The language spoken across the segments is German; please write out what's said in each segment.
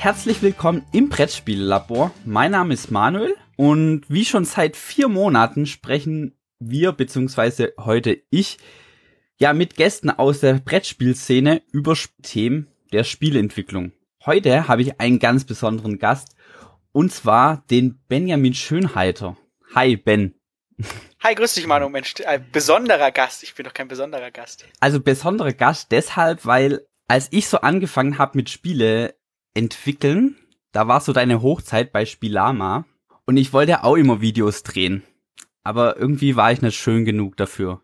Herzlich willkommen im Brettspiellabor. Mein Name ist Manuel und wie schon seit vier Monaten sprechen wir, beziehungsweise heute ich, ja mit Gästen aus der Brettspielszene über Themen der Spielentwicklung. Heute habe ich einen ganz besonderen Gast und zwar den Benjamin Schönheiter. Hi Ben. Hi, grüß dich Manu, Mensch, ein besonderer Gast. Ich bin doch kein besonderer Gast. Also besonderer Gast deshalb, weil als ich so angefangen habe mit Spiele entwickeln, da war so deine Hochzeit bei Spielama und ich wollte auch immer Videos drehen. Aber irgendwie war ich nicht schön genug dafür.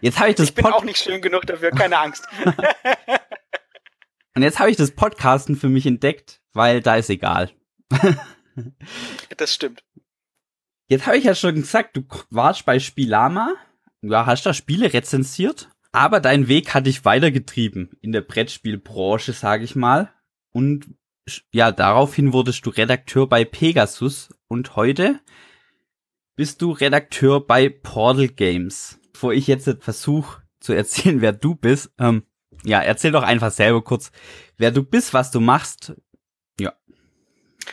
Jetzt habe ich das Ich bin Pod auch nicht schön genug dafür, keine Angst. und jetzt habe ich das Podcasten für mich entdeckt, weil da ist egal. das stimmt. Jetzt habe ich ja schon gesagt, du warst bei Spielama, ja, hast da Spiele rezensiert, aber dein Weg hat dich weitergetrieben in der Brettspielbranche, sage ich mal. Und ja, daraufhin wurdest du Redakteur bei Pegasus und heute bist du Redakteur bei Portal Games. Bevor ich jetzt versuche zu erzählen, wer du bist, ähm, ja, erzähl doch einfach selber kurz, wer du bist, was du machst,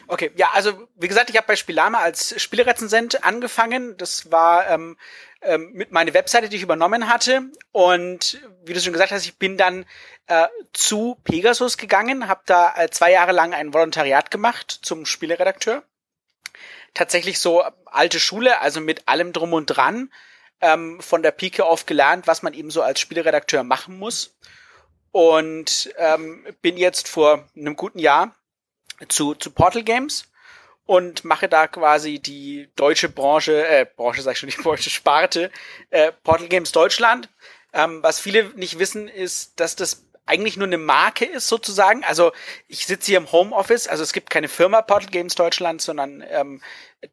Okay, ja, also wie gesagt, ich habe bei Spielama als Spielerezensent angefangen. Das war ähm, ähm, mit meiner Webseite, die ich übernommen hatte. Und wie du schon gesagt hast, ich bin dann äh, zu Pegasus gegangen, habe da äh, zwei Jahre lang ein Volontariat gemacht zum Spieleredakteur. Tatsächlich so alte Schule, also mit allem drum und dran, ähm, von der Pike auf gelernt, was man eben so als Spieleredakteur machen muss. Und ähm, bin jetzt vor einem guten Jahr zu, zu Portal Games und mache da quasi die deutsche Branche, äh, Branche sag ich schon, die deutsche Sparte, äh, Portal Games Deutschland. Ähm, was viele nicht wissen, ist, dass das eigentlich nur eine Marke ist sozusagen. Also ich sitze hier im Homeoffice, also es gibt keine Firma Portal Games Deutschland, sondern ähm,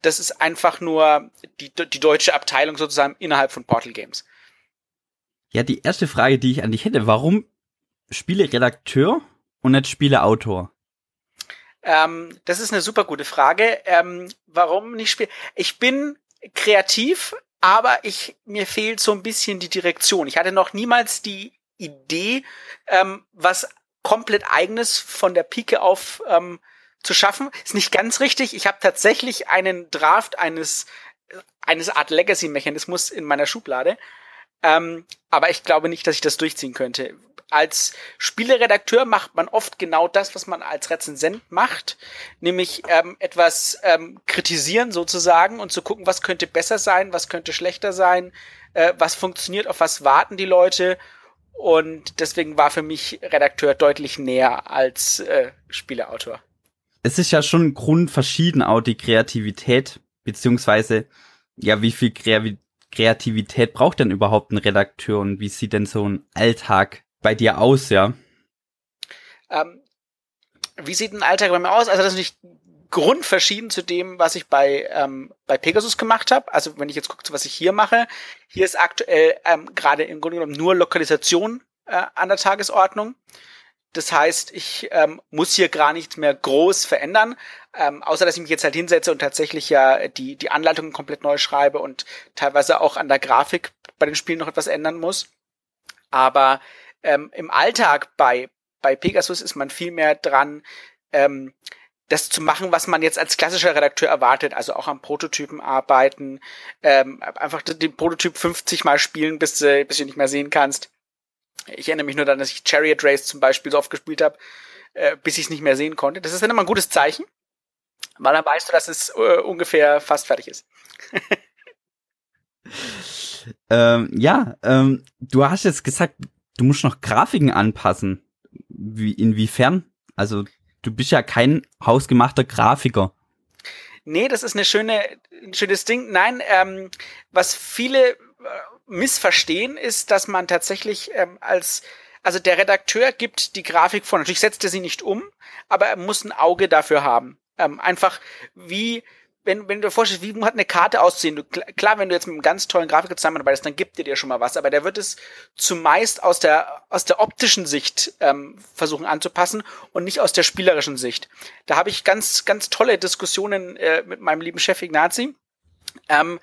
das ist einfach nur die, die deutsche Abteilung sozusagen innerhalb von Portal Games. Ja, die erste Frage, die ich an dich hätte, warum Spieleredakteur und nicht Spieleautor? Ähm, das ist eine super gute Frage. Ähm, warum nicht spielen? Ich bin kreativ, aber ich mir fehlt so ein bisschen die Direktion. Ich hatte noch niemals die Idee, ähm, was komplett eigenes von der Pike auf ähm, zu schaffen. Ist nicht ganz richtig. Ich habe tatsächlich einen Draft eines eines Art Legacy-Mechanismus in meiner Schublade. Ähm, aber ich glaube nicht, dass ich das durchziehen könnte als Spieleredakteur macht man oft genau das, was man als Rezensent macht, nämlich ähm, etwas ähm, kritisieren sozusagen und zu gucken, was könnte besser sein, was könnte schlechter sein, äh, was funktioniert, auf was warten die Leute. Und deswegen war für mich Redakteur deutlich näher als äh, Spieleautor. Es ist ja schon grundverschieden auch die Kreativität, beziehungsweise ja, wie viel Kreativität braucht denn überhaupt ein Redakteur und wie sieht denn so ein Alltag bei dir aus, ja? Ähm, wie sieht ein Alltag bei mir aus? Also das ist natürlich grundverschieden zu dem, was ich bei, ähm, bei Pegasus gemacht habe. Also wenn ich jetzt gucke, was ich hier mache, hier ist aktuell ähm, gerade im Grunde genommen nur Lokalisation äh, an der Tagesordnung. Das heißt, ich ähm, muss hier gar nichts mehr groß verändern, ähm, außer dass ich mich jetzt halt hinsetze und tatsächlich ja die, die Anleitungen komplett neu schreibe und teilweise auch an der Grafik bei den Spielen noch etwas ändern muss. Aber ähm, im Alltag bei, bei Pegasus ist man viel mehr dran, ähm, das zu machen, was man jetzt als klassischer Redakteur erwartet, also auch am Prototypen arbeiten, ähm, einfach den Prototyp 50 Mal spielen, bis, du, bis du nicht mehr sehen kannst. Ich erinnere mich nur daran, dass ich Chariot Race zum Beispiel so oft gespielt habe, äh, bis ich es nicht mehr sehen konnte. Das ist dann immer ein gutes Zeichen, weil dann weißt du, dass es äh, ungefähr fast fertig ist. ähm, ja, ähm, du hast jetzt gesagt, du musst noch Grafiken anpassen. Wie, inwiefern? Also, du bist ja kein hausgemachter Grafiker. Nee, das ist eine schöne, ein schönes Ding. Nein, ähm, was viele äh, missverstehen, ist, dass man tatsächlich ähm, als also der Redakteur gibt die Grafik vor. Natürlich setzt er sie nicht um, aber er muss ein Auge dafür haben. Ähm, einfach wie wenn, wenn du dir vorstellst, wie hat eine Karte aussehen? Du, klar, wenn du jetzt mit einem ganz tollen Grafiker zusammenarbeitest, dann gibt dir dir schon mal was, aber der wird es zumeist aus der, aus der optischen Sicht ähm, versuchen anzupassen und nicht aus der spielerischen Sicht. Da habe ich ganz, ganz tolle Diskussionen äh, mit meinem lieben Chef Ignazi, ähm,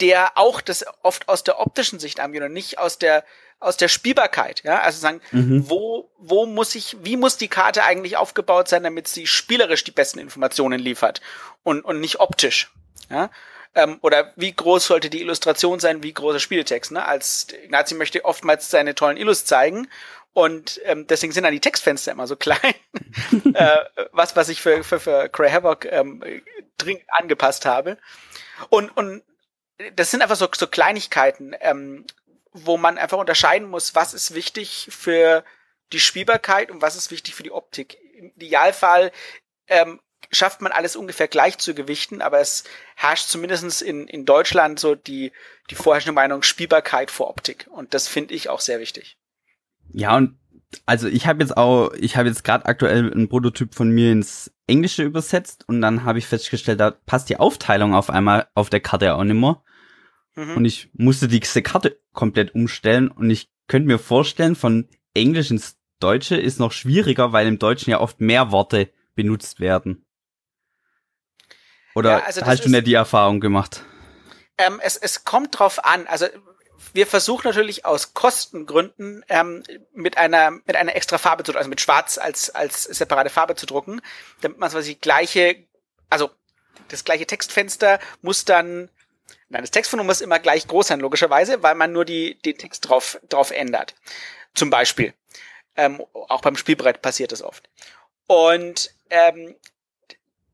der auch das oft aus der optischen Sicht angeht und nicht aus der aus der Spielbarkeit, ja, also sagen, mhm. wo, wo muss ich, wie muss die Karte eigentlich aufgebaut sein, damit sie spielerisch die besten Informationen liefert und, und nicht optisch, ja. Ähm, oder wie groß sollte die Illustration sein, wie groß der Spieltext, ne? Als Ignazi möchte oftmals seine tollen Illus zeigen und ähm, deswegen sind dann die Textfenster immer so klein. äh, was, was ich für, für, für Cray Havoc ähm, dringend angepasst habe. Und, und das sind einfach so, so Kleinigkeiten, ähm, wo man einfach unterscheiden muss, was ist wichtig für die Spielbarkeit und was ist wichtig für die Optik. Im Idealfall ähm, schafft man alles ungefähr gleich zu gewichten, aber es herrscht zumindestens in, in Deutschland so die, die vorherrschende Meinung Spielbarkeit vor Optik. Und das finde ich auch sehr wichtig. Ja, und also ich habe jetzt auch, ich habe jetzt gerade aktuell einen Prototyp von mir ins Englische übersetzt und dann habe ich festgestellt, da passt die Aufteilung auf einmal auf der Karte auch nicht mehr. Mhm. Und ich musste diese Karte komplett umstellen und ich könnte mir vorstellen, von Englisch ins Deutsche ist noch schwieriger, weil im Deutschen ja oft mehr Worte benutzt werden. Oder ja, also hast du nicht die Erfahrung gemacht? Ähm, es, es kommt drauf an. Also wir versuchen natürlich aus Kostengründen ähm, mit einer mit einer extra Farbe zu also mit Schwarz als als separate Farbe zu drucken, damit man quasi gleiche, also das gleiche Textfenster muss dann Nein, das Textvolumen muss immer gleich groß sein, logischerweise, weil man nur die, den Text drauf, drauf ändert. Zum Beispiel. Ähm, auch beim Spielbrett passiert das oft. Und ähm,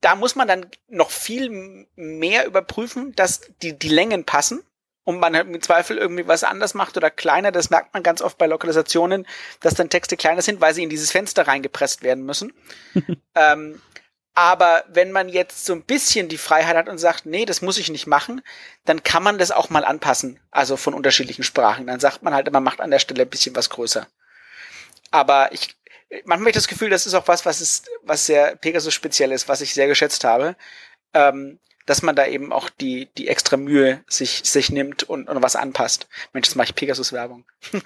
da muss man dann noch viel mehr überprüfen, dass die, die Längen passen und man im Zweifel irgendwie was anders macht oder kleiner. Das merkt man ganz oft bei Lokalisationen, dass dann Texte kleiner sind, weil sie in dieses Fenster reingepresst werden müssen. ähm, aber wenn man jetzt so ein bisschen die Freiheit hat und sagt, nee, das muss ich nicht machen, dann kann man das auch mal anpassen. Also von unterschiedlichen Sprachen. Dann sagt man halt, man macht an der Stelle ein bisschen was größer. Aber ich, manchmal habe ich das Gefühl, das ist auch was, was ist, was sehr Pegasus speziell ist, was ich sehr geschätzt habe. Ähm, dass man da eben auch die, die extra Mühe sich, sich nimmt und, und was anpasst. Mensch, jetzt mache ich Pegasus-Werbung.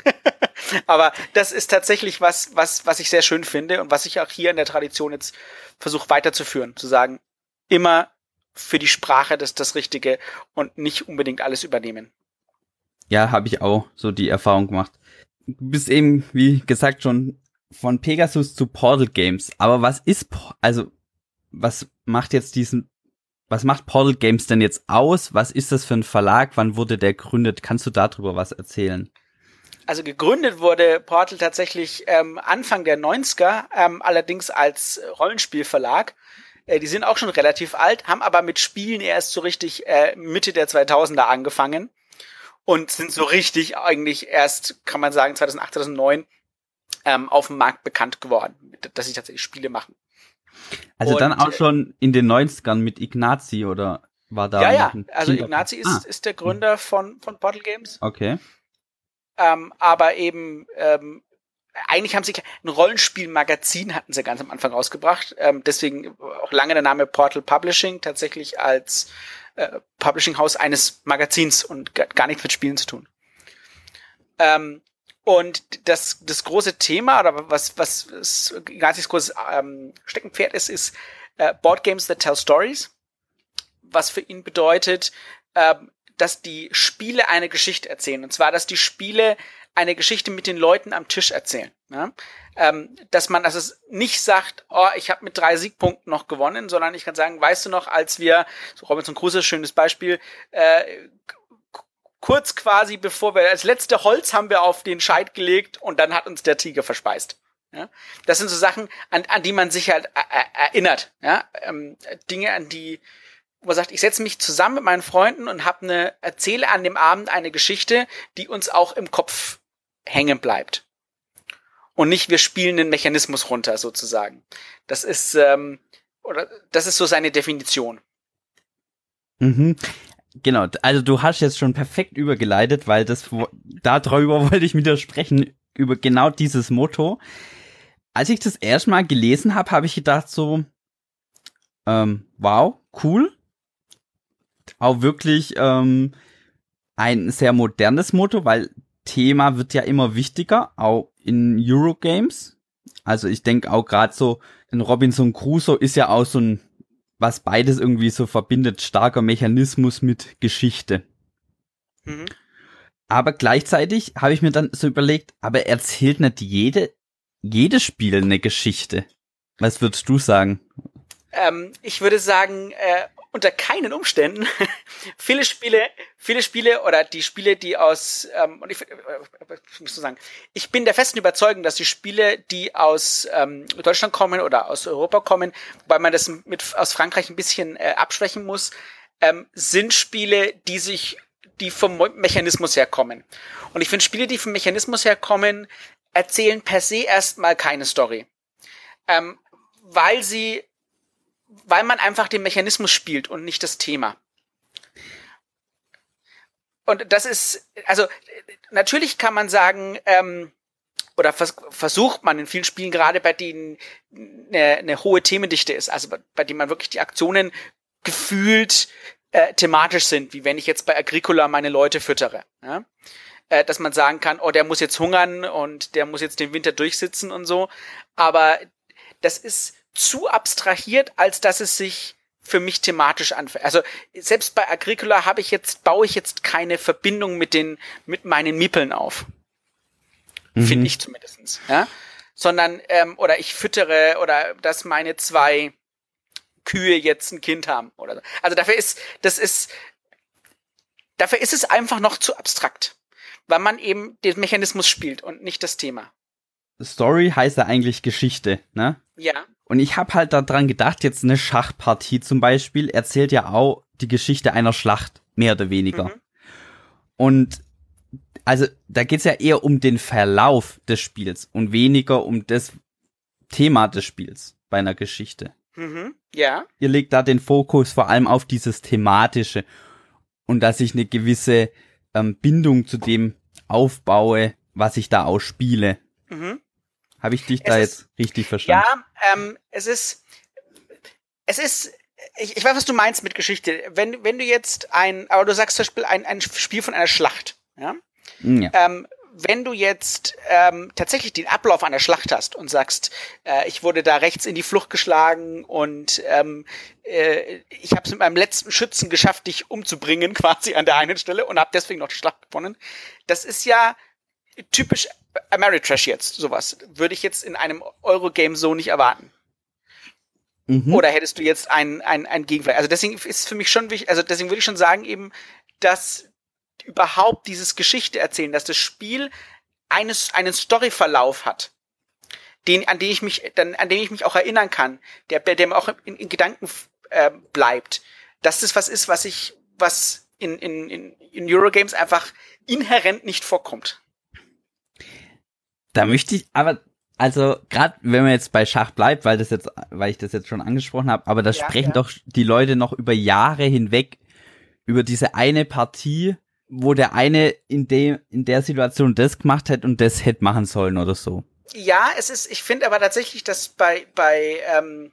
Aber das ist tatsächlich was, was, was ich sehr schön finde und was ich auch hier in der Tradition jetzt versuche weiterzuführen. Zu sagen, immer für die Sprache das, das Richtige und nicht unbedingt alles übernehmen. Ja, habe ich auch so die Erfahrung gemacht. Du bist eben, wie gesagt, schon von Pegasus zu Portal Games. Aber was ist, also, was macht jetzt diesen was macht Portal Games denn jetzt aus? Was ist das für ein Verlag? Wann wurde der gegründet? Kannst du darüber was erzählen? Also gegründet wurde Portal tatsächlich ähm, Anfang der 90er, ähm, allerdings als Rollenspielverlag. Äh, die sind auch schon relativ alt, haben aber mit Spielen erst so richtig äh, Mitte der 2000er angefangen und sind so richtig eigentlich erst, kann man sagen, 2008, 2009 ähm, auf dem Markt bekannt geworden, dass sie tatsächlich Spiele machen. Also und, dann auch schon in den 90ern mit Ignazi oder war da? Ja, ja, also Ignazi ist, ah. ist der Gründer von, von Portal Games. Okay. Ähm, aber eben, ähm, eigentlich haben sie ein Rollenspielmagazin hatten sie ganz am Anfang rausgebracht. Ähm, deswegen auch lange der Name Portal Publishing, tatsächlich als äh, Publishing House eines Magazins und gar nichts mit Spielen zu tun. Ähm, und das, das große Thema, oder was, was Ignatis großes ähm, Steckenpferd ist, ist äh, Board Games that tell stories. Was für ihn bedeutet, ähm, dass die Spiele eine Geschichte erzählen. Und zwar, dass die Spiele eine Geschichte mit den Leuten am Tisch erzählen. Ja? Ähm, dass man also nicht sagt, oh, ich habe mit drei Siegpunkten noch gewonnen, sondern ich kann sagen, weißt du noch, als wir, so Robinson Crusoe, schönes Beispiel, äh, kurz quasi bevor wir, als letzte Holz haben wir auf den Scheit gelegt und dann hat uns der Tiger verspeist. Ja? Das sind so Sachen, an, an die man sich halt äh, äh, erinnert. Ja? Ähm, Dinge, an die, wo man sagt, ich setze mich zusammen mit meinen Freunden und habe eine, erzähle an dem Abend eine Geschichte, die uns auch im Kopf hängen bleibt. Und nicht, wir spielen den Mechanismus runter, sozusagen. Das ist, ähm, oder das ist so seine Definition. Mhm. Genau, also du hast jetzt schon perfekt übergeleitet, weil das darüber wollte ich mit dir sprechen, über genau dieses Motto. Als ich das erstmal gelesen habe, habe ich gedacht so, ähm, wow, cool. Auch wirklich ähm, ein sehr modernes Motto, weil Thema wird ja immer wichtiger, auch in Eurogames. Also ich denke auch gerade so, in Robinson Crusoe ist ja auch so ein was beides irgendwie so verbindet, starker Mechanismus mit Geschichte. Mhm. Aber gleichzeitig habe ich mir dann so überlegt, aber erzählt nicht jede, jedes Spiel eine Geschichte. Was würdest du sagen? Ähm, ich würde sagen, äh, unter keinen Umständen. viele Spiele, viele Spiele oder die Spiele, die aus, ähm, und ich, äh, ich muss so sagen, ich bin der festen Überzeugung, dass die Spiele, die aus ähm, Deutschland kommen oder aus Europa kommen, wobei man das mit aus Frankreich ein bisschen äh, abschwächen muss, ähm, sind Spiele, die sich, die vom Mechanismus herkommen. Und ich finde, Spiele, die vom Mechanismus herkommen, erzählen per se erstmal keine Story. Ähm, weil sie weil man einfach den Mechanismus spielt und nicht das Thema. Und das ist, also natürlich kann man sagen, ähm, oder vers versucht man in vielen Spielen gerade bei denen eine, eine hohe Themendichte ist, also bei, denen man wirklich die Aktionen gefühlt äh, thematisch sind, wie wenn ich jetzt bei Agricola meine Leute füttere. Ja? Äh, dass man sagen kann, oh, der muss jetzt hungern und der muss jetzt den Winter durchsitzen und so. Aber das ist zu abstrahiert, als dass es sich für mich thematisch anfällt. Also selbst bei Agricola habe ich jetzt, baue ich jetzt keine Verbindung mit den, mit meinen Miepeln auf. Mhm. Finde ich zumindestens. Ja? Sondern, ähm, oder ich füttere, oder dass meine zwei Kühe jetzt ein Kind haben oder so. Also dafür ist, das ist, dafür ist es einfach noch zu abstrakt. Weil man eben den Mechanismus spielt und nicht das Thema. Story heißt ja eigentlich Geschichte, ne? Ja. Und ich habe halt daran gedacht, jetzt eine Schachpartie zum Beispiel erzählt ja auch die Geschichte einer Schlacht, mehr oder weniger. Mhm. Und also da geht's ja eher um den Verlauf des Spiels und weniger um das Thema des Spiels bei einer Geschichte. Mhm. Ja. Ihr legt da den Fokus vor allem auf dieses Thematische und dass ich eine gewisse ähm, Bindung zu dem aufbaue, was ich da ausspiele. Mhm. Habe ich dich es da ist, jetzt richtig verstanden? Ja, ähm, es ist, es ist, ich, ich weiß, was du meinst mit Geschichte. Wenn, wenn du jetzt ein, aber du sagst zum Beispiel ein, ein Spiel von einer Schlacht, ja? Hm, ja. Ähm, wenn du jetzt ähm, tatsächlich den Ablauf einer Schlacht hast und sagst, äh, ich wurde da rechts in die Flucht geschlagen und ähm, äh, ich habe es mit meinem letzten Schützen geschafft, dich umzubringen, quasi an der einen Stelle und habe deswegen noch die Schlacht gewonnen. Das ist ja typisch Ameritrash jetzt, sowas. Würde ich jetzt in einem Eurogame so nicht erwarten. Mhm. Oder hättest du jetzt ein, ein, ein Gegenfall? Also deswegen ist für mich schon wichtig, also deswegen würde ich schon sagen eben, dass überhaupt dieses Geschichte erzählen, dass das Spiel eines, einen Storyverlauf hat, den, an den ich mich, dann, an den ich mich auch erinnern kann, der, der mir auch in, in Gedanken äh, bleibt. Dass das was ist, was ich, was in, in, in, in Eurogames einfach inhärent nicht vorkommt. Da möchte ich, aber also gerade wenn man jetzt bei Schach bleibt, weil das jetzt, weil ich das jetzt schon angesprochen habe, aber da ja, sprechen ja. doch die Leute noch über Jahre hinweg über diese eine Partie, wo der eine in dem in der Situation das gemacht hat und das hätte machen sollen oder so. Ja, es ist. Ich finde aber tatsächlich, dass bei bei ähm,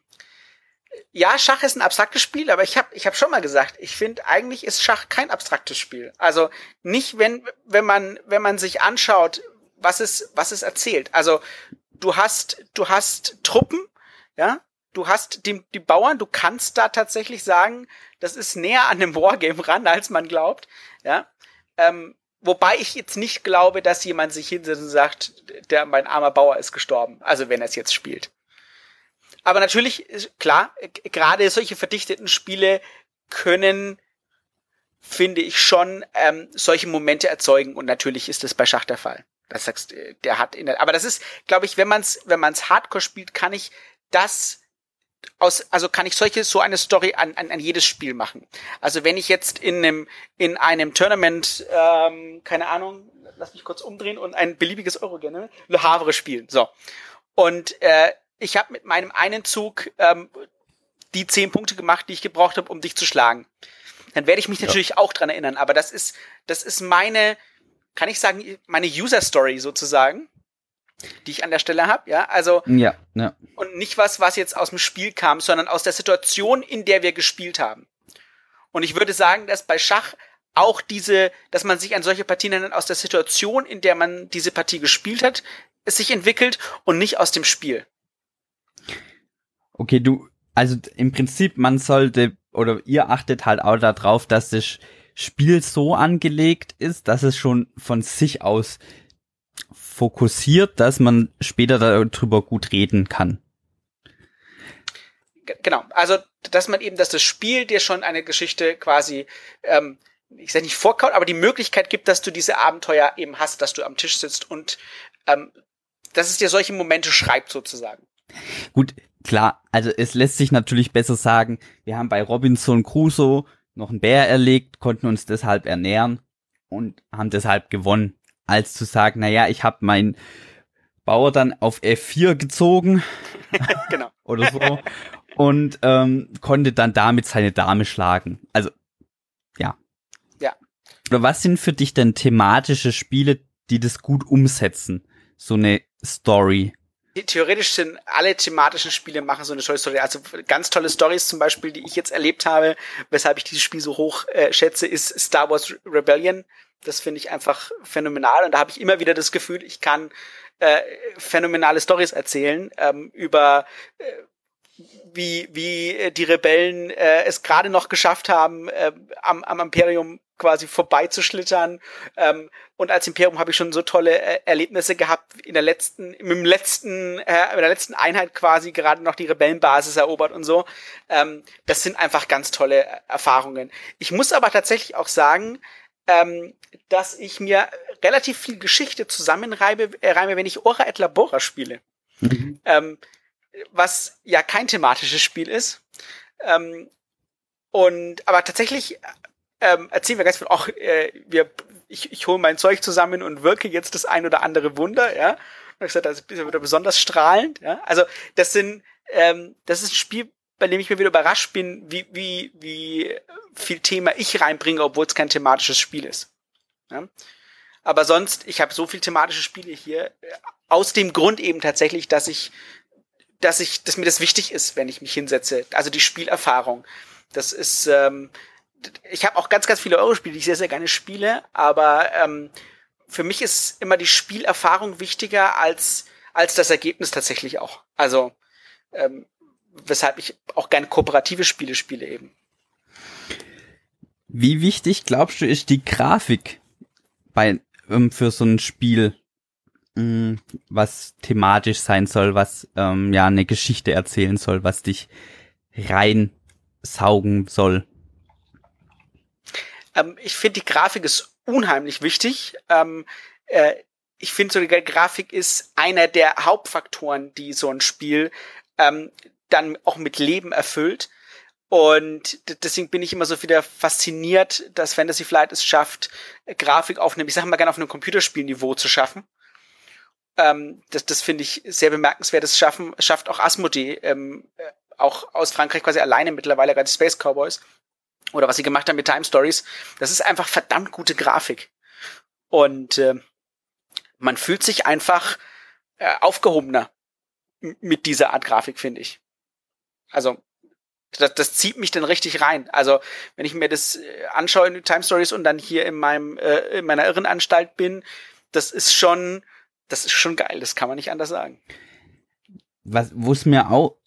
ja, Schach ist ein abstraktes Spiel, aber ich habe ich hab schon mal gesagt, ich finde eigentlich ist Schach kein abstraktes Spiel. Also nicht wenn wenn man wenn man sich anschaut, was es, was es erzählt. Also du hast, du hast Truppen, ja, du hast die, die Bauern, du kannst da tatsächlich sagen, das ist näher an dem Wargame ran, als man glaubt, ja. Ähm, wobei ich jetzt nicht glaube, dass jemand sich hinsetzt und sagt, der mein armer Bauer ist gestorben, also wenn er es jetzt spielt. Aber natürlich, klar, gerade solche verdichteten Spiele können, finde ich schon, ähm, solche Momente erzeugen und natürlich ist das bei Schach der Fall. Das sagst, äh, der hat in der, aber das ist, glaube ich, wenn man es, wenn man es Hardcore spielt, kann ich das aus, also kann ich solche so eine Story an, an, an jedes Spiel machen. Also wenn ich jetzt in einem in einem Tournament, ähm, keine Ahnung, lass mich kurz umdrehen und ein beliebiges Eurogame, Le Havre spielen, so und äh, ich habe mit meinem einen Zug ähm, die zehn Punkte gemacht, die ich gebraucht habe, um dich zu schlagen. Dann werde ich mich natürlich ja. auch dran erinnern. Aber das ist das ist meine kann ich sagen, meine User Story sozusagen, die ich an der Stelle habe, ja, also ja, ja. und nicht was, was jetzt aus dem Spiel kam, sondern aus der Situation, in der wir gespielt haben. Und ich würde sagen, dass bei Schach auch diese, dass man sich an solche Partien nennt, aus der Situation, in der man diese Partie gespielt hat, es sich entwickelt und nicht aus dem Spiel. Okay, du, also im Prinzip, man sollte, oder ihr achtet halt auch darauf, dass das Spiel so angelegt ist, dass es schon von sich aus fokussiert, dass man später darüber gut reden kann. Genau, also dass man eben, dass das Spiel dir schon eine Geschichte quasi, ähm, ich sage nicht vorkaut, aber die Möglichkeit gibt, dass du diese Abenteuer eben hast, dass du am Tisch sitzt und ähm, dass es dir solche Momente schreibt sozusagen. Gut, klar, also es lässt sich natürlich besser sagen, wir haben bei Robinson Crusoe noch einen Bär erlegt, konnten uns deshalb ernähren und haben deshalb gewonnen, als zu sagen, naja, ich habe meinen Bauer dann auf F4 gezogen genau. oder so und ähm, konnte dann damit seine Dame schlagen. Also ja. Ja. Was sind für dich denn thematische Spiele, die das gut umsetzen? So eine Story theoretisch sind alle thematischen Spiele machen so eine tolle Story. Also ganz tolle Stories zum Beispiel, die ich jetzt erlebt habe, weshalb ich dieses Spiel so hoch äh, schätze, ist Star Wars Rebellion. Das finde ich einfach phänomenal und da habe ich immer wieder das Gefühl, ich kann äh, phänomenale Stories erzählen ähm, über äh, wie wie die Rebellen äh, es gerade noch geschafft haben, äh, am, am Imperium quasi vorbeizuschlittern. Ähm, und als Imperium habe ich schon so tolle äh, Erlebnisse gehabt in der letzten, im letzten, äh, in der letzten Einheit quasi gerade noch die Rebellenbasis erobert und so. Ähm, das sind einfach ganz tolle Erfahrungen. Ich muss aber tatsächlich auch sagen, ähm, dass ich mir relativ viel Geschichte zusammenreibe, äh, reime, wenn ich Ora et Labora spiele. Mhm. Ähm, was ja kein thematisches Spiel ist. Ähm, und aber tatsächlich ähm, erzählen wir ganz viel, auch äh, wir, ich, ich hole mein Zeug zusammen und wirke jetzt das ein oder andere Wunder, ja. Und ich gesagt, das ist wieder besonders strahlend, ja. Also das sind, ähm, das ist ein Spiel, bei dem ich mir wieder überrascht bin, wie, wie, wie viel Thema ich reinbringe, obwohl es kein thematisches Spiel ist. Ja? Aber sonst, ich habe so viel thematische Spiele hier, äh, aus dem Grund eben tatsächlich, dass ich, dass ich, dass mir das wichtig ist, wenn ich mich hinsetze. Also die Spielerfahrung. Das ist, ähm, ich habe auch ganz, ganz viele Eurospiele, die ich sehr, sehr gerne spiele, aber ähm, für mich ist immer die Spielerfahrung wichtiger als, als das Ergebnis tatsächlich auch. Also, ähm, weshalb ich auch gerne kooperative Spiele spiele eben. Wie wichtig glaubst du ist die Grafik bei ähm, für so ein Spiel, mh, hm, was thematisch sein soll, was ähm, ja eine Geschichte erzählen soll, was dich reinsaugen soll? Ähm, ich finde, die Grafik ist unheimlich wichtig. Ähm, äh, ich finde, so die Grafik ist einer der Hauptfaktoren, die so ein Spiel ähm, dann auch mit Leben erfüllt. Und deswegen bin ich immer so wieder fasziniert, dass Fantasy Flight es schafft, Grafik auf einem, ich sag mal gerne auf einem Computerspielniveau zu schaffen. Ähm, das das finde ich sehr bemerkenswert. Das schaffen, schafft auch Asmodee, ähm, äh, auch aus Frankreich quasi alleine mittlerweile, gerade Space Cowboys oder was sie gemacht haben mit Time Stories, das ist einfach verdammt gute Grafik. Und äh, man fühlt sich einfach äh, aufgehobener mit dieser Art Grafik, finde ich. Also das, das zieht mich dann richtig rein. Also wenn ich mir das äh, anschaue in Time Stories und dann hier in meinem äh, in meiner Irrenanstalt bin, das ist schon das ist schon geil. Das kann man nicht anders sagen. Was wo es mir auch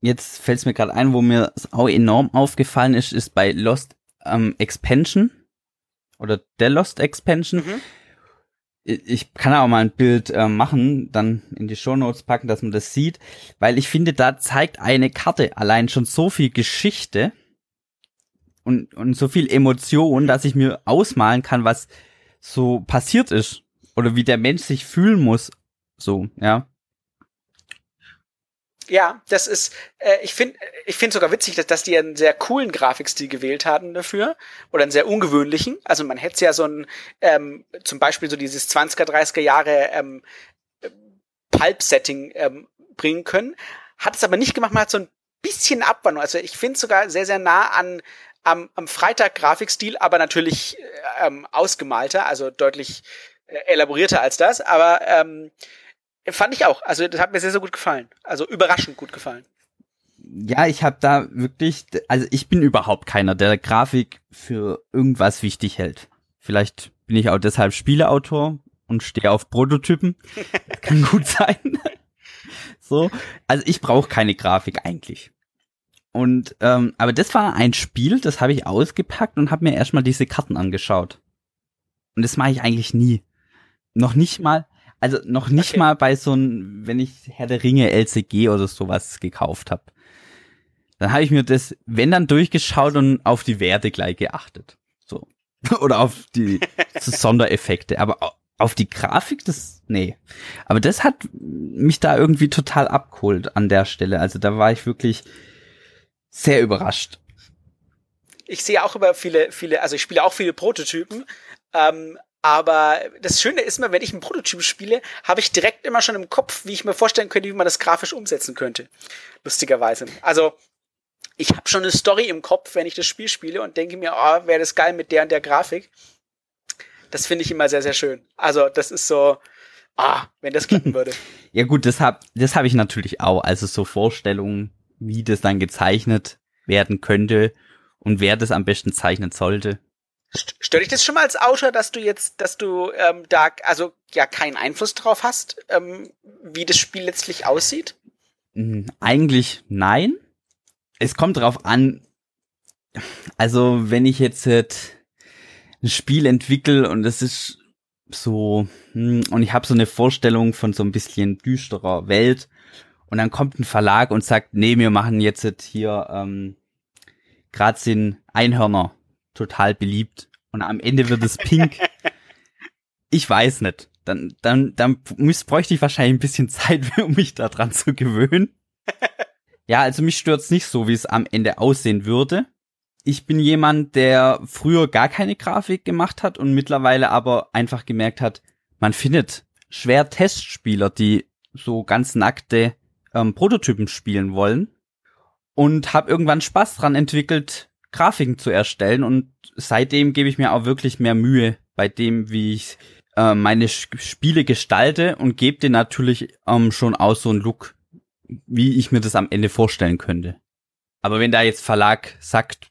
jetzt fällt es mir gerade ein, wo mir auch enorm aufgefallen ist, ist bei Lost ähm, Expansion oder der Lost Expansion. Mhm. Ich kann auch mal ein Bild äh, machen, dann in die Show Notes packen, dass man das sieht, weil ich finde, da zeigt eine Karte allein schon so viel Geschichte und, und so viel Emotion, dass ich mir ausmalen kann, was so passiert ist oder wie der Mensch sich fühlen muss. So, ja. Ja, das ist, äh, ich finde ich finde sogar witzig, dass, dass die einen sehr coolen Grafikstil gewählt hatten dafür oder einen sehr ungewöhnlichen. Also man hätte ja so ein, ähm, zum Beispiel so dieses 20er, 30er Jahre ähm, Pulp-Setting ähm, bringen können. Hat es aber nicht gemacht, man hat so ein bisschen Abwandlung. Also ich finde sogar sehr, sehr nah an am, am Freitag-Grafikstil, aber natürlich äh, ähm, ausgemalter, also deutlich elaborierter als das. Aber ähm, Fand ich auch. Also das hat mir sehr, sehr gut gefallen. Also überraschend gut gefallen. Ja, ich habe da wirklich, also ich bin überhaupt keiner, der Grafik für irgendwas wichtig hält. Vielleicht bin ich auch deshalb Spieleautor und stehe auf Prototypen. kann gut sein. so, also ich brauche keine Grafik eigentlich. Und ähm, aber das war ein Spiel, das habe ich ausgepackt und habe mir erstmal diese Karten angeschaut. Und das mache ich eigentlich nie. Noch nicht mal, also noch nicht Okay. mal bei so ein, wenn ich Herr der Ringe LCG oder sowas gekauft habe. Dann habe ich mir das, wenn dann durchgeschaut und auf die Werte gleich geachtet. So. oder auf die Sondereffekte. Aber au- auf die Grafik, das, nee. Aber das hat mich da irgendwie total abgeholt an der Stelle. Also da war ich wirklich sehr überrascht. Ich sehe auch immer viele, viele, also ich spiele auch viele Prototypen. Ähm, aber das Schöne ist immer, wenn ich einen Prototyp spiele, habe ich direkt immer schon im Kopf, wie ich mir vorstellen könnte, wie man das grafisch umsetzen könnte. Lustigerweise. Also ich habe schon eine Story im Kopf, wenn ich das Spiel spiele und denke mir, oh, wäre das geil mit der und der Grafik. Das finde ich immer sehr, sehr schön. Also das ist so, ah, wenn das klappen würde. Ja gut, das hab, das habe ich natürlich auch. Also so Vorstellungen, wie das dann gezeichnet werden könnte und wer das am besten zeichnen sollte. St- Stört dich das schon mal als Autor, dass du jetzt, dass du ähm, da also ja keinen Einfluss drauf hast, ähm, wie das Spiel letztlich aussieht? Hm, Eigentlich nein. Es kommt drauf an. Also wenn ich jetzt ein Spiel entwickle und es ist so hm, und ich habe so eine Vorstellung von so ein bisschen düsterer Welt und dann kommt ein Verlag und sagt, nee, wir machen jetzt hier ähm, gerade sind Einhörner total beliebt und am Ende wird es pink. ich weiß nicht. Dann, dann, dann müß, bräuchte ich wahrscheinlich ein bisschen Zeit, um mich daran zu gewöhnen. Ja, also mich stört's nicht so, wie es am Ende aussehen würde. Ich bin jemand, der früher gar keine Grafik gemacht hat und mittlerweile aber einfach gemerkt hat, man findet schwer Testspieler, die so ganz nackte ähm, Prototypen spielen wollen. Und habe irgendwann Spaß dran entwickelt, Grafiken zu erstellen. Und seitdem gebe ich mir auch wirklich mehr Mühe bei dem, wie ich äh, meine Sch- Spiele gestalte und gebe dir natürlich ähm, schon aus so einen Look, wie ich mir das am Ende vorstellen könnte. Aber wenn da jetzt Verlag sagt,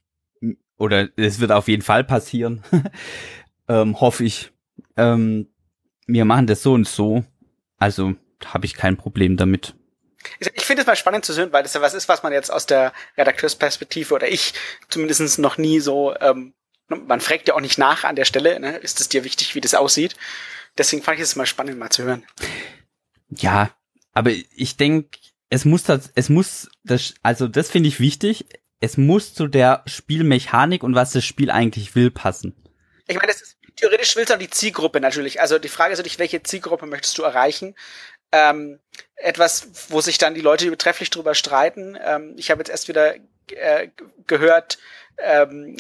oder es wird auf jeden Fall passieren, ähm, hoffe ich, ähm, wir machen das so und so, also habe ich kein Problem damit. Ich finde es mal spannend zu hören, weil das ja was ist, was man jetzt aus der Redakteursperspektive oder ich zumindest noch nie so, ähm, man fragt ja auch nicht nach an der Stelle, ne? ist es dir wichtig, wie das aussieht? Deswegen fand ich es mal spannend, mal zu hören. Ja, aber ich denke, es muss das, es muss das, also das finde ich wichtig. Es muss zu der Spielmechanik und was das Spiel eigentlich will passen. Ich meine, das ist, theoretisch willst du auch die Zielgruppe natürlich. Also die Frage ist natürlich, welche Zielgruppe möchtest du erreichen? Ähm, etwas, wo sich dann die Leute trefflich drüber streiten. Ähm, ich habe jetzt erst wieder äh, gehört, ähm,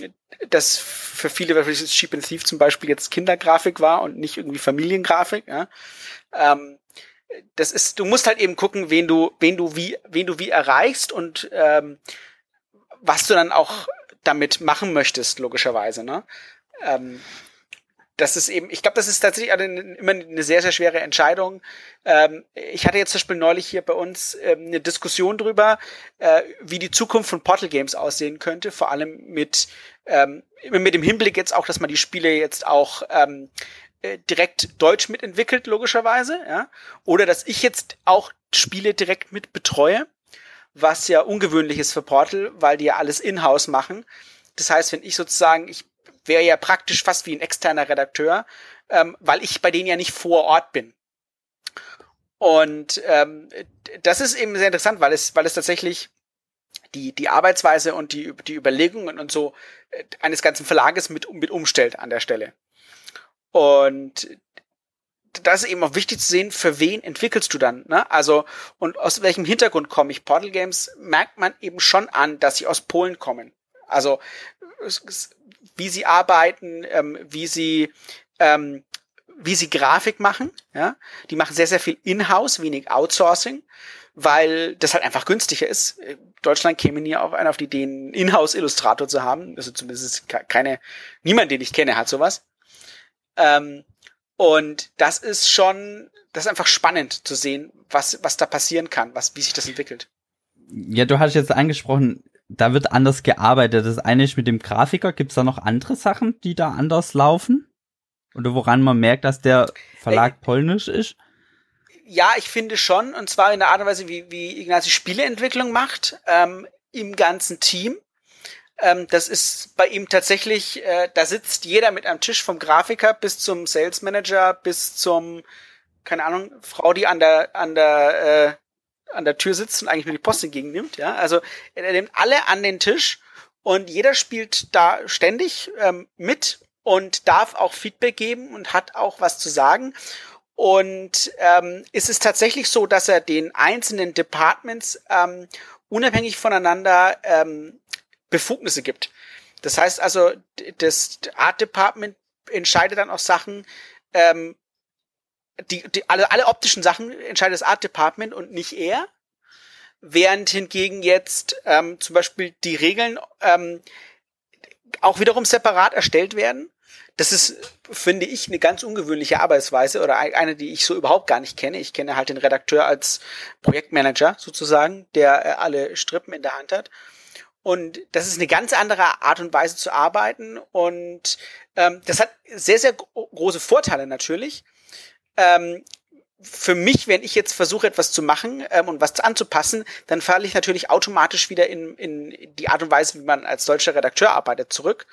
dass für viele wirklich Sheep and Thief zum Beispiel jetzt Kindergrafik war und nicht irgendwie Familiengrafik. Ja? Ähm, das ist, du musst halt eben gucken, wen du, wen du wie, wen du wie erreichst und ähm, was du dann auch damit machen möchtest, logischerweise. Ne? Ähm, das ist eben, ich glaube, das ist tatsächlich eine, immer eine sehr, sehr schwere Entscheidung. Ähm, ich hatte jetzt zum Beispiel neulich hier bei uns ähm, eine Diskussion drüber, äh, wie die Zukunft von Portal Games aussehen könnte, vor allem mit, ähm, mit dem Hinblick jetzt auch, dass man die Spiele jetzt auch ähm, äh, direkt deutsch mitentwickelt, logischerweise, ja. Oder dass ich jetzt auch Spiele direkt mit betreue, was ja ungewöhnlich ist für Portal, weil die ja alles in-house machen. Das heißt, wenn ich sozusagen, ich wäre ja praktisch fast wie ein externer Redakteur, ähm, weil ich bei denen ja nicht vor Ort bin. Und ähm, das ist eben sehr interessant, weil es, weil es tatsächlich die, die Arbeitsweise und die, die Überlegungen und so äh, eines ganzen Verlages mit, mit umstellt an der Stelle. Und das ist eben auch wichtig zu sehen, für wen entwickelst du dann, ne? Also, und aus welchem Hintergrund komme ich? Portal Games merkt man eben schon an, dass sie aus Polen kommen. Also, wie sie arbeiten, ähm, wie sie, ähm, wie sie Grafik machen, ja? Die machen sehr, sehr viel In-house, wenig Outsourcing, weil das halt einfach günstiger ist. Deutschland käme nie auf auf die Idee, einen Inhouse-Illustrator zu haben. Also zumindest ke- keine, niemand, den ich kenne, hat sowas. Ähm, und das ist schon, das ist einfach spannend zu sehen, was, was da passieren kann, was, wie sich das entwickelt. Ja, du hast jetzt angesprochen, da wird anders gearbeitet. Das eine ist mit dem Grafiker. Gibt's da noch andere Sachen, die da anders laufen? Oder woran man merkt, dass der Verlag polnisch ist? Ja, ich finde schon, und zwar in der Art und Weise, wie, wie Ignasi Spieleentwicklung macht. Ähm, im ganzen Team. Ähm, das ist bei ihm tatsächlich, äh, da sitzt jeder mit am Tisch vom Grafiker bis zum Sales Manager bis zum, keine Ahnung, Frau, die an der, an der, äh, an der Tür sitzt und eigentlich nur die Post entgegennimmt, ja. Also er nimmt alle an den Tisch und jeder spielt da ständig ähm, mit und darf auch Feedback geben und hat auch was zu sagen. Und ähm, ist es tatsächlich so, dass er den einzelnen Departments ähm, unabhängig voneinander ähm, Befugnisse gibt. Das heißt also, das Art Department entscheidet dann auch Sachen, ähm, die, die alle, alle optischen Sachen entscheidet das Art Department und nicht er. Während hingegen jetzt ähm, zum Beispiel die Regeln ähm, auch wiederum separat erstellt werden. Das ist, finde ich, eine ganz ungewöhnliche Arbeitsweise oder eine, die ich so überhaupt gar nicht kenne. Ich kenne halt den Redakteur als Projektmanager sozusagen, der äh, alle Strippen in der Hand hat. Und das ist eine ganz andere Art und Weise zu arbeiten. Und ähm, das hat sehr, sehr große Vorteile natürlich. Ähm, für mich, wenn ich jetzt versuche, etwas zu machen ähm, und was anzupassen, dann falle ich natürlich automatisch wieder in, in die Art und Weise, wie man als deutscher Redakteur arbeitet, zurück.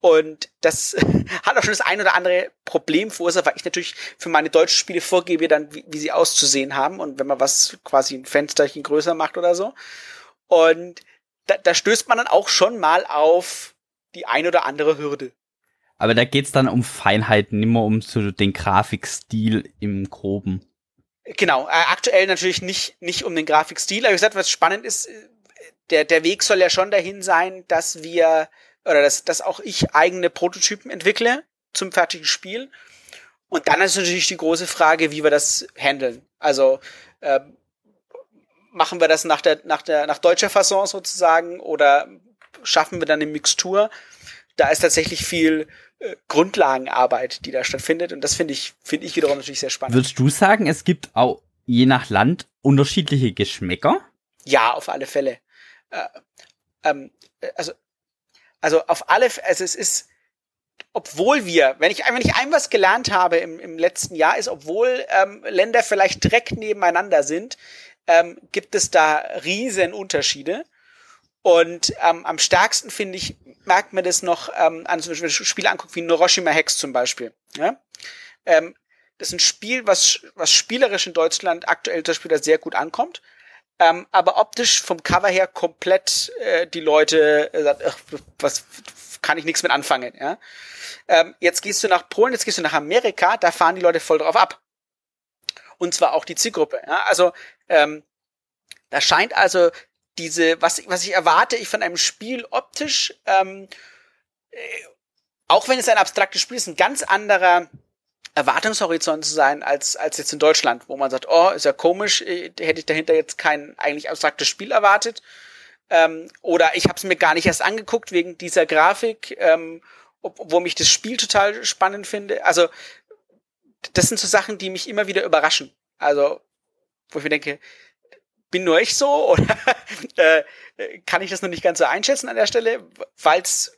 Und das hat auch schon das ein oder andere Problem verursacht, weil ich natürlich für meine deutschen Spiele vorgebe, dann wie, wie sie auszusehen haben und wenn man was quasi ein Fensterchen größer macht oder so. Und da, da stößt man dann auch schon mal auf die ein oder andere Hürde. Aber da geht's dann um Feinheiten, nicht mehr um so den Grafikstil im Groben. Genau, äh, aktuell natürlich nicht, nicht um den Grafikstil, aber wie gesagt, was spannend ist, äh, der, der Weg soll ja schon dahin sein, dass wir, oder dass, dass auch ich eigene Prototypen entwickle zum fertigen Spiel. Und dann ist natürlich die große Frage, wie wir das handeln. Also, äh, machen wir das nach der, nach der, nach deutscher Fasson sozusagen oder schaffen wir dann eine Mixtur? Da ist tatsächlich viel äh, Grundlagenarbeit, die da stattfindet und das finde ich, finde ich wiederum natürlich sehr spannend. Würdest du sagen, es gibt auch je nach Land unterschiedliche Geschmäcker? Ja, auf alle Fälle. Äh, ähm, also, also auf alle, also es ist, obwohl wir, wenn ich, wenn ich ein was gelernt habe im, im letzten Jahr, ist, obwohl ähm, Länder vielleicht direkt nebeneinander sind, ähm, gibt es da riesen Unterschiede. Und ähm, am stärksten finde ich, merkt man das noch ähm, an zum Beispiel Spiele anguckt wie Noroshima Hex zum Beispiel. Ja? Ähm, das ist ein Spiel, was, was spielerisch in Deutschland aktuell zum Beispiel sehr gut ankommt. Ähm, aber optisch vom Cover her komplett äh, die Leute äh, sagt, ach, was kann ich nichts mit anfangen. Ja? Ähm, jetzt gehst du nach Polen, jetzt gehst du nach Amerika, da fahren die Leute voll drauf ab und zwar auch die Zielgruppe. Ja? Also ähm, da scheint also diese, was, was ich erwarte ich von einem Spiel optisch, ähm, äh, auch wenn es ein abstraktes Spiel ist, ein ganz anderer Erwartungshorizont zu sein als, als jetzt in Deutschland, wo man sagt, oh, ist ja komisch, äh, hätte ich dahinter jetzt kein eigentlich abstraktes Spiel erwartet. Ähm, oder ich habe es mir gar nicht erst angeguckt wegen dieser Grafik, ähm, obwohl mich das Spiel total spannend finde. Also das sind so Sachen, die mich immer wieder überraschen. Also, wo ich mir denke, bin nur ich so oder äh, kann ich das noch nicht ganz so einschätzen an der Stelle, weil es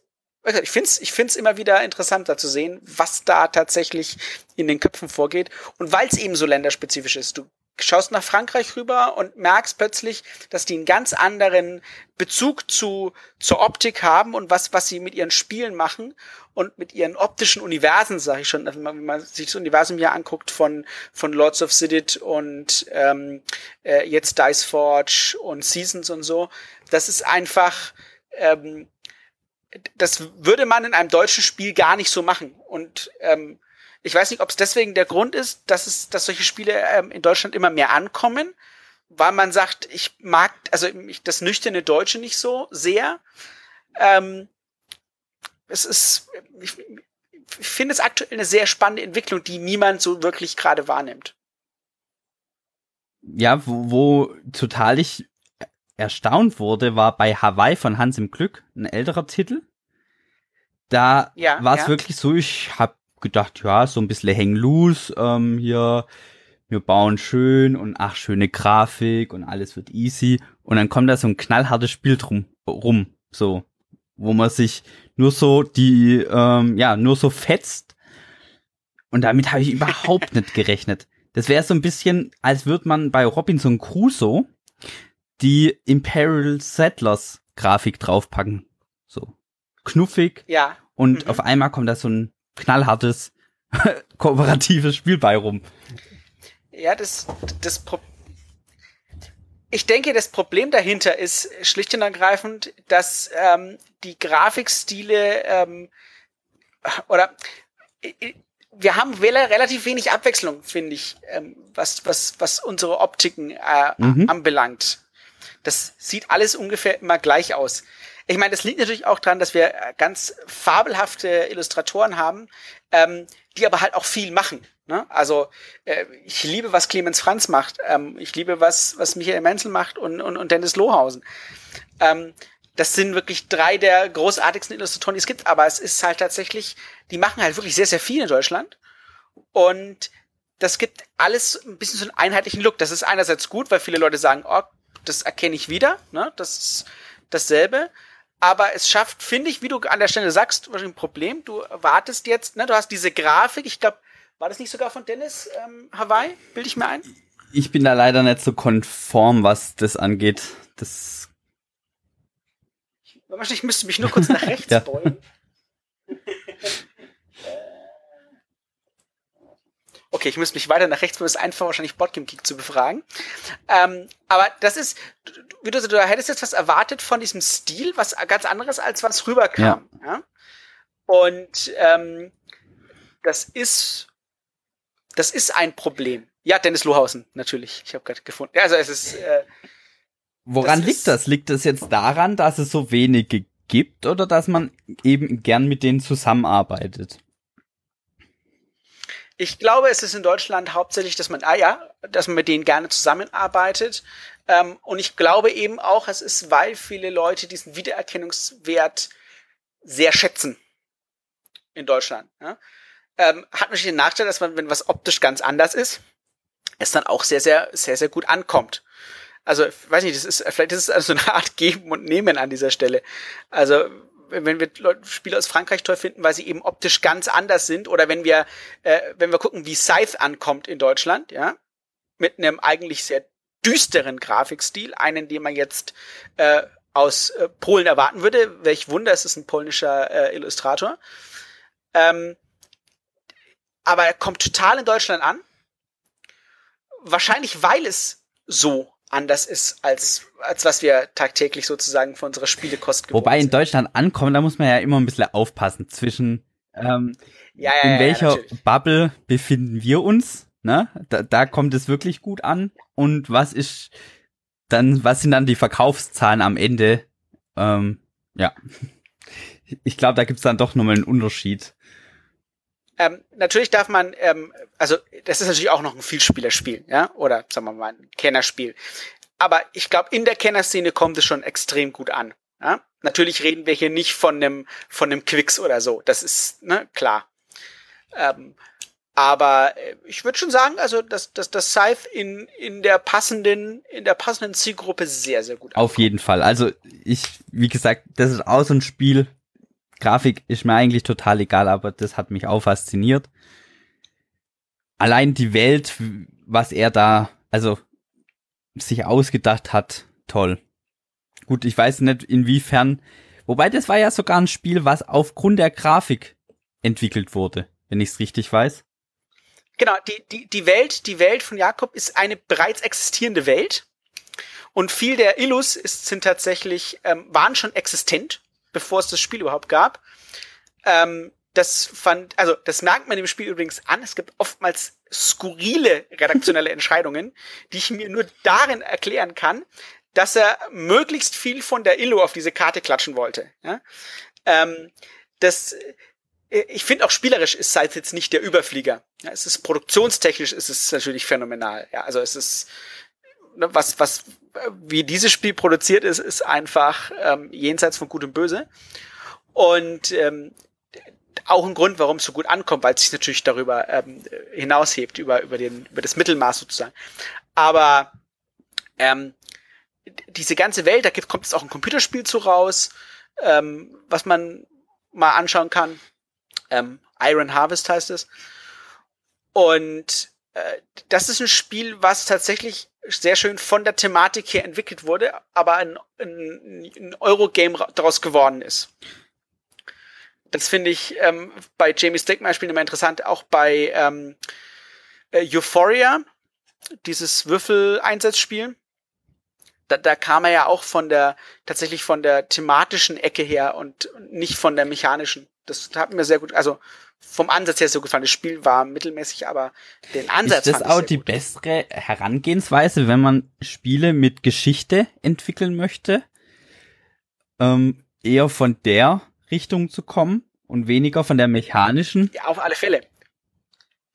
ich finde es ich find's immer wieder interessanter zu sehen, was da tatsächlich in den Köpfen vorgeht und weil es eben so länderspezifisch ist. Du schaust nach Frankreich rüber und merkst plötzlich, dass die einen ganz anderen Bezug zu zur Optik haben und was was sie mit ihren Spielen machen und mit ihren optischen Universen, sage ich schon, wenn man, wenn man sich das Universum hier anguckt von von Lords of Sidit und ähm, äh, jetzt Dice Forge und Seasons und so, das ist einfach ähm, das würde man in einem deutschen Spiel gar nicht so machen. Und ähm, ich weiß nicht, ob es deswegen der Grund ist, dass es, dass solche Spiele ähm, in Deutschland immer mehr ankommen, weil man sagt, ich mag, also ich, das nüchterne Deutsche nicht so sehr. Ähm, es ist, ich, ich finde es aktuell eine sehr spannende Entwicklung, die niemand so wirklich gerade wahrnimmt. Ja, wo, wo total ich erstaunt wurde, war bei Hawaii von Hans im Glück, ein älterer Titel. Da ja, war es ja. wirklich so, ich habe gedacht, ja, so ein bisschen hang loose, ähm, hier, wir bauen schön und ach, schöne Grafik und alles wird easy. Und dann kommt da so ein knallhartes Spiel drum, rum, so, wo man sich nur so die, ähm, ja, nur so fetzt. Und damit habe ich überhaupt nicht gerechnet. Das wäre so ein bisschen, als würde man bei Robinson Crusoe die Imperial Settlers Grafik draufpacken. So knuffig. Ja. Und Mhm. auf einmal kommt da so ein knallhartes, kooperatives Spiel bei rum. Ja, das, das Pro ich denke, das Problem dahinter ist schlicht und ergreifend, dass ähm, die Grafikstile ähm, oder äh, wir haben rela- relativ wenig Abwechslung, finde ich, ähm, was, was, was unsere Optiken äh, Mhm. anbelangt. Das sieht alles ungefähr immer gleich aus. Ich meine, das liegt natürlich auch daran, dass wir äh, ganz fabelhafte Illustratoren haben, ähm, die aber halt auch viel machen. Ne? Also äh, ich liebe, was Clemens Franz macht. Ähm, ich liebe, was, was Michael Menzel macht und, und, und Dennis Lohausen. Ähm, das sind wirklich drei der großartigsten Illustratoren, die es gibt. Aber es ist halt tatsächlich, die machen halt wirklich sehr, sehr viel in Deutschland. Und das gibt alles ein bisschen so einen einheitlichen Look. Das ist einerseits gut, weil viele Leute sagen, oh, das erkenne ich wieder. Ne? Das ist dasselbe. Aber es schafft, finde ich, wie du an der Stelle sagst, wahrscheinlich ein Problem. Du wartest jetzt, ne, du hast diese Grafik, ich glaube, war das nicht sogar von Dennis ähm, Hawaii? Bilde ich mir ein? Ich bin da leider nicht so konform, was das angeht. Das Wahrscheinlich müsste ich mich nur kurz nach rechts Ja. beugen. Okay, ich müsste mich weiter nach rechts, weil es einfach wahrscheinlich Botgame Geek zu befragen. Ähm, aber das ist, du, wie du, du hättest jetzt was erwartet von diesem Stil, was ganz anderes als was rüberkam. Ja. Und ähm, das ist, das ist ein Problem. Ja, Dennis Lohausen, natürlich. Ich habe gerade gefunden. Ja, Also es ist, äh, Woran Das liegt ist- das? Liegt das jetzt daran, dass es so wenige gibt oder dass man eben gern mit denen zusammenarbeitet? Ich glaube, es ist in Deutschland hauptsächlich, dass man, ah ja, dass man mit denen gerne zusammenarbeitet. Ähm, und ich glaube eben auch, es ist, weil viele Leute diesen Wiedererkennungswert sehr schätzen in Deutschland. Ja? Ähm, hat natürlich den Nachteil, dass man, wenn was optisch ganz anders ist, es dann auch sehr, sehr, sehr, sehr gut ankommt. Also, ich weiß nicht, das ist, vielleicht ist es also eine Art Geben und Nehmen an dieser Stelle. Also, wenn wir Spiele aus Frankreich toll finden, weil sie eben optisch ganz anders sind, oder wenn wir, äh, wenn wir gucken, wie Scythe ankommt in Deutschland, ja, mit einem eigentlich sehr düsteren Grafikstil, einen, den man jetzt äh, aus äh, Polen erwarten würde. Welch Wunder, es ist ein polnischer äh, Illustrator. Ähm, aber er kommt total in Deutschland an. Wahrscheinlich, weil es so anders ist, als, als was wir tagtäglich sozusagen von unserer Spielekost gewohnt Wobei in. Deutschland ankommen, da muss man ja immer ein bisschen aufpassen zwischen ähm, ja, ja, in ja, welcher natürlich. Bubble befinden wir uns. Ne? Da, da kommt es wirklich gut an. Und was ist dann, was sind dann die Verkaufszahlen am Ende? Ähm, ja. Ich glaube, da gibt's dann doch nochmal einen Unterschied. Ähm, natürlich darf man, ähm, also das ist natürlich auch noch ein Vielspielerspiel, ja, oder sagen wir mal ein Kennerspiel. Aber ich glaube, in der Kennerszene kommt es schon extrem gut an. Ja? Natürlich reden wir hier nicht von einem von einem Quicks oder so. Das ist ne, klar. Ähm, aber äh, ich würde schon sagen, also dass, dass das Scythe in, in der passenden in der passenden Zielgruppe sehr sehr gut Auf jeden Fall. Also ich, wie gesagt, das ist auch so ein Spiel. Grafik ist mir eigentlich total egal, aber das hat mich auch fasziniert. Allein die Welt, was er da, also sich ausgedacht hat, toll. Gut, ich weiß nicht inwiefern, wobei das war ja sogar ein Spiel, was aufgrund der Grafik entwickelt wurde, wenn ich es richtig weiß. Genau, die, die, die Welt, die Welt von Jakob ist eine bereits existierende Welt. Und viel der Illus ist, sind tatsächlich, ähm, waren schon existent, bevor es das Spiel überhaupt gab. Ähm, das fand, also das merkt man im Spiel übrigens an. Es gibt oftmals skurrile redaktionelle Entscheidungen, die ich mir nur darin erklären kann, dass er möglichst viel von der Illo auf diese Karte klatschen wollte. Ja? Ähm, das, äh, ich finde auch spielerisch ist Scythe jetzt nicht der Überflieger. Ja, es ist produktionstechnisch ist es natürlich phänomenal. Ja, also es ist ne, was was wie dieses Spiel produziert ist, ist einfach ähm, jenseits von Gut und Böse und ähm, auch ein Grund, warum es so gut ankommt, weil es sich natürlich darüber ähm, hinaushebt über über den über das Mittelmaß sozusagen. Aber ähm, diese ganze Welt, da gibt, kommt jetzt auch ein Computerspiel zu raus, ähm, was man mal anschauen kann. Ähm, Iron Harvest heißt es. Und äh, das ist ein Spiel, was tatsächlich sehr schön von der Thematik her entwickelt wurde, aber ein, ein, ein Eurogame daraus geworden ist. Das finde ich ähm, bei Jamie Stickmeyer-Spielen immer interessant, auch bei ähm, äh, Euphoria, dieses Würfel-Einsatzspiel. Da, da kam er ja auch von der, tatsächlich von der thematischen Ecke her und nicht von der mechanischen. Das hat mir sehr gut, also vom Ansatz her so gefallen. Das Spiel war mittelmäßig, aber den Ansatz Ist das auch die gut. bessere Herangehensweise, wenn man Spiele mit Geschichte entwickeln möchte? Ähm, eher von der Richtung zu kommen und weniger von der mechanischen? Ja, auf alle Fälle.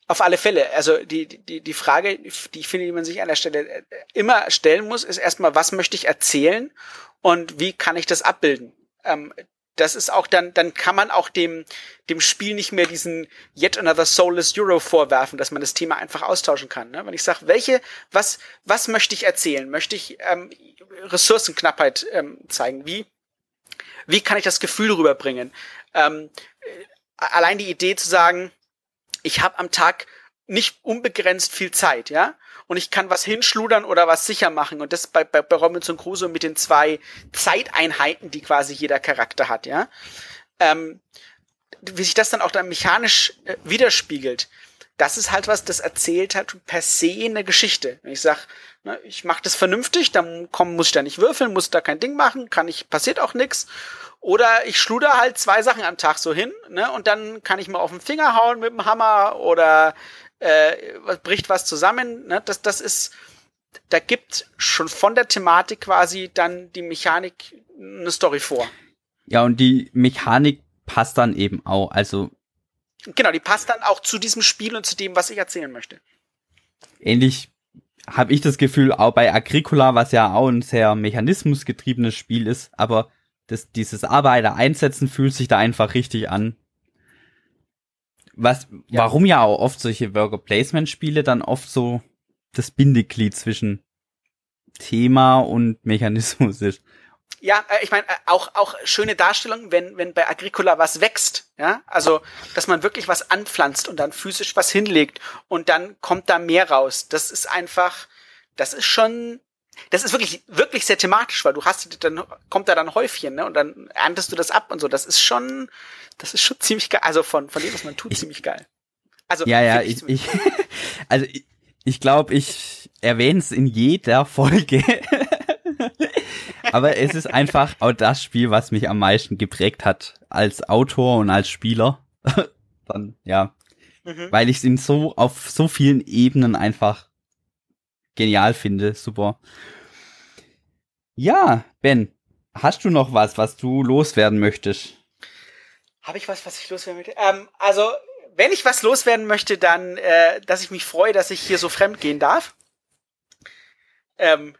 Auf alle Fälle. Also die, die, die Frage, die ich finde, die man sich an der Stelle äh, immer stellen muss, ist erstmal, was möchte ich erzählen und wie kann ich das abbilden? Ähm, das ist auch dann, dann kann man auch dem, dem Spiel nicht mehr diesen Yet Another Soulless Euro vorwerfen, dass man das Thema einfach austauschen kann. Ne? Wenn ich sage, welche, was, was möchte ich erzählen? Möchte ich ähm, Ressourcenknappheit ähm, zeigen? Wie, wie kann ich das Gefühl rüberbringen? Ähm, äh, allein die Idee zu sagen, ich habe am Tag nicht unbegrenzt viel Zeit, ja, und ich kann was hinschludern oder was sicher machen und das bei, bei, bei Robinson Crusoe mit den zwei Zeiteinheiten, die quasi jeder Charakter hat, ja, ähm, wie sich das dann auch dann mechanisch äh, widerspiegelt, das ist halt was, das erzählt halt per se eine Geschichte. Wenn ich sag, ne, ich mache das vernünftig, dann komm, muss ich da nicht würfeln, muss da kein Ding machen, kann ich, passiert auch nix. Oder ich schluder halt zwei Sachen am Tag so hin, ne? Und dann kann ich mal auf den Finger hauen mit dem Hammer oder äh, bricht was zusammen. Ne? Das, das ist, da gibt schon von der Thematik quasi dann die Mechanik eine Story vor. Ja, und die Mechanik passt dann eben auch. Also Genau, die passt dann auch zu diesem Spiel und zu dem, was ich erzählen möchte. ähnlich habe ich das Gefühl, auch bei Agricola, was ja auch ein sehr mechanismusgetriebenes Spiel ist, aber das, dieses Arbeiter einsetzen fühlt sich da einfach richtig an. Was, Ja. warum ja auch oft solche Worker Placement Spiele dann oft so das Bindeglied zwischen Thema und Mechanismus ist. Ja, äh, ich meine, äh, auch, auch schöne Darstellung, wenn, wenn bei Agricola was wächst, ja, also, dass man wirklich was anpflanzt und dann physisch was hinlegt und dann kommt da mehr raus. Das ist einfach, das ist schon, das ist wirklich, wirklich sehr thematisch, weil du hast, dann kommt da dann Häufchen, ne, und dann erntest du das ab und so. Das ist schon, das ist schon ziemlich geil, also von, von dem, was man tut, Ich- ziemlich geil. Also, Ja, ja, ich, ich also ich, ich glaube, ich erwähne es in jeder Folge. Aber es ist einfach auch das Spiel, was mich am meisten geprägt hat als Autor und als Spieler. Dann, ja, Mhm. weil ich es in so, auf so vielen Ebenen einfach genial finde. Super. Ja, Ben, hast du noch was, was du loswerden möchtest? Habe ich was, was ich loswerden möchte? Ähm, also, wenn ich was loswerden möchte, dann, äh, dass ich mich freue, dass ich hier so fremd gehen darf. Ähm,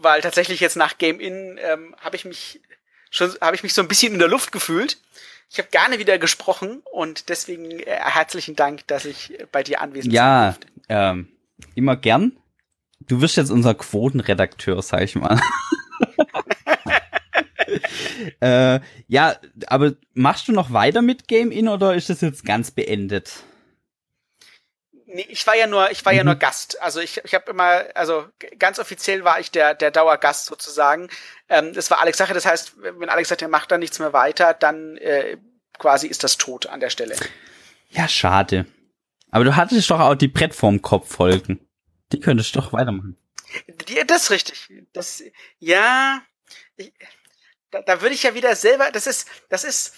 weil tatsächlich jetzt nach Game In ähm, habe ich mich schon, habe ich mich so ein bisschen in der Luft gefühlt. Ich habe gerne wieder gesprochen und deswegen äh, herzlichen Dank, dass ich bei dir anwesend Ja, sein durfte. ähm, immer gern. Du wirst jetzt unser Quotenredakteur, sag ich mal. äh, ja, aber machst du noch weiter mit Game In oder ist das jetzt ganz beendet? Nee, ich war ja nur, ich war ja Mhm. nur Gast. Also ich, ich habe immer, also ganz offiziell war ich der, der Dauergast sozusagen. Ähm, das war Alex Sache. Das heißt, wenn Alex sagt, er macht da nichts mehr weiter, dann äh, quasi ist das tot an der Stelle. Ja, schade. Aber du hattest doch auch die Brett vorm Kopf Folgen. Die könntest du doch weitermachen. Die, das ist richtig. Das, ja, ich, da, da würde ich ja wieder selber, das ist, das ist,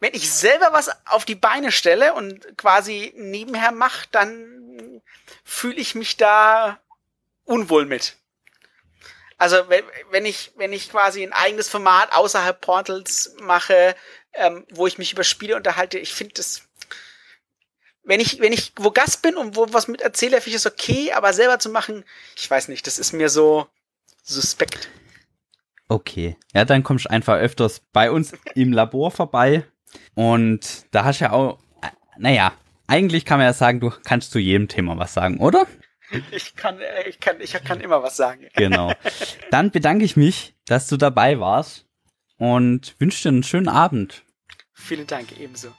wenn ich selber was auf die Beine stelle und quasi nebenher mache, dann fühle ich mich da unwohl mit. Also wenn, wenn ich, wenn ich quasi ein eigenes Format außerhalb Portals mache, ähm, wo ich mich über Spiele unterhalte, ich finde das, wenn ich, wenn ich wo Gast bin und wo was mit erzähle, finde ich es okay, aber selber zu machen, ich weiß nicht, das ist mir so suspekt. Okay. Ja, dann kommst du einfach öfters bei uns im Labor vorbei. Und da hast du ja auch, naja, eigentlich kann man ja sagen, du kannst zu jedem Thema was sagen, oder? Ich kann, äh, ich kann, ich kann immer was sagen. Genau. Dann bedanke ich mich, dass du dabei warst und wünsche dir einen schönen Abend. Vielen Dank, ebenso.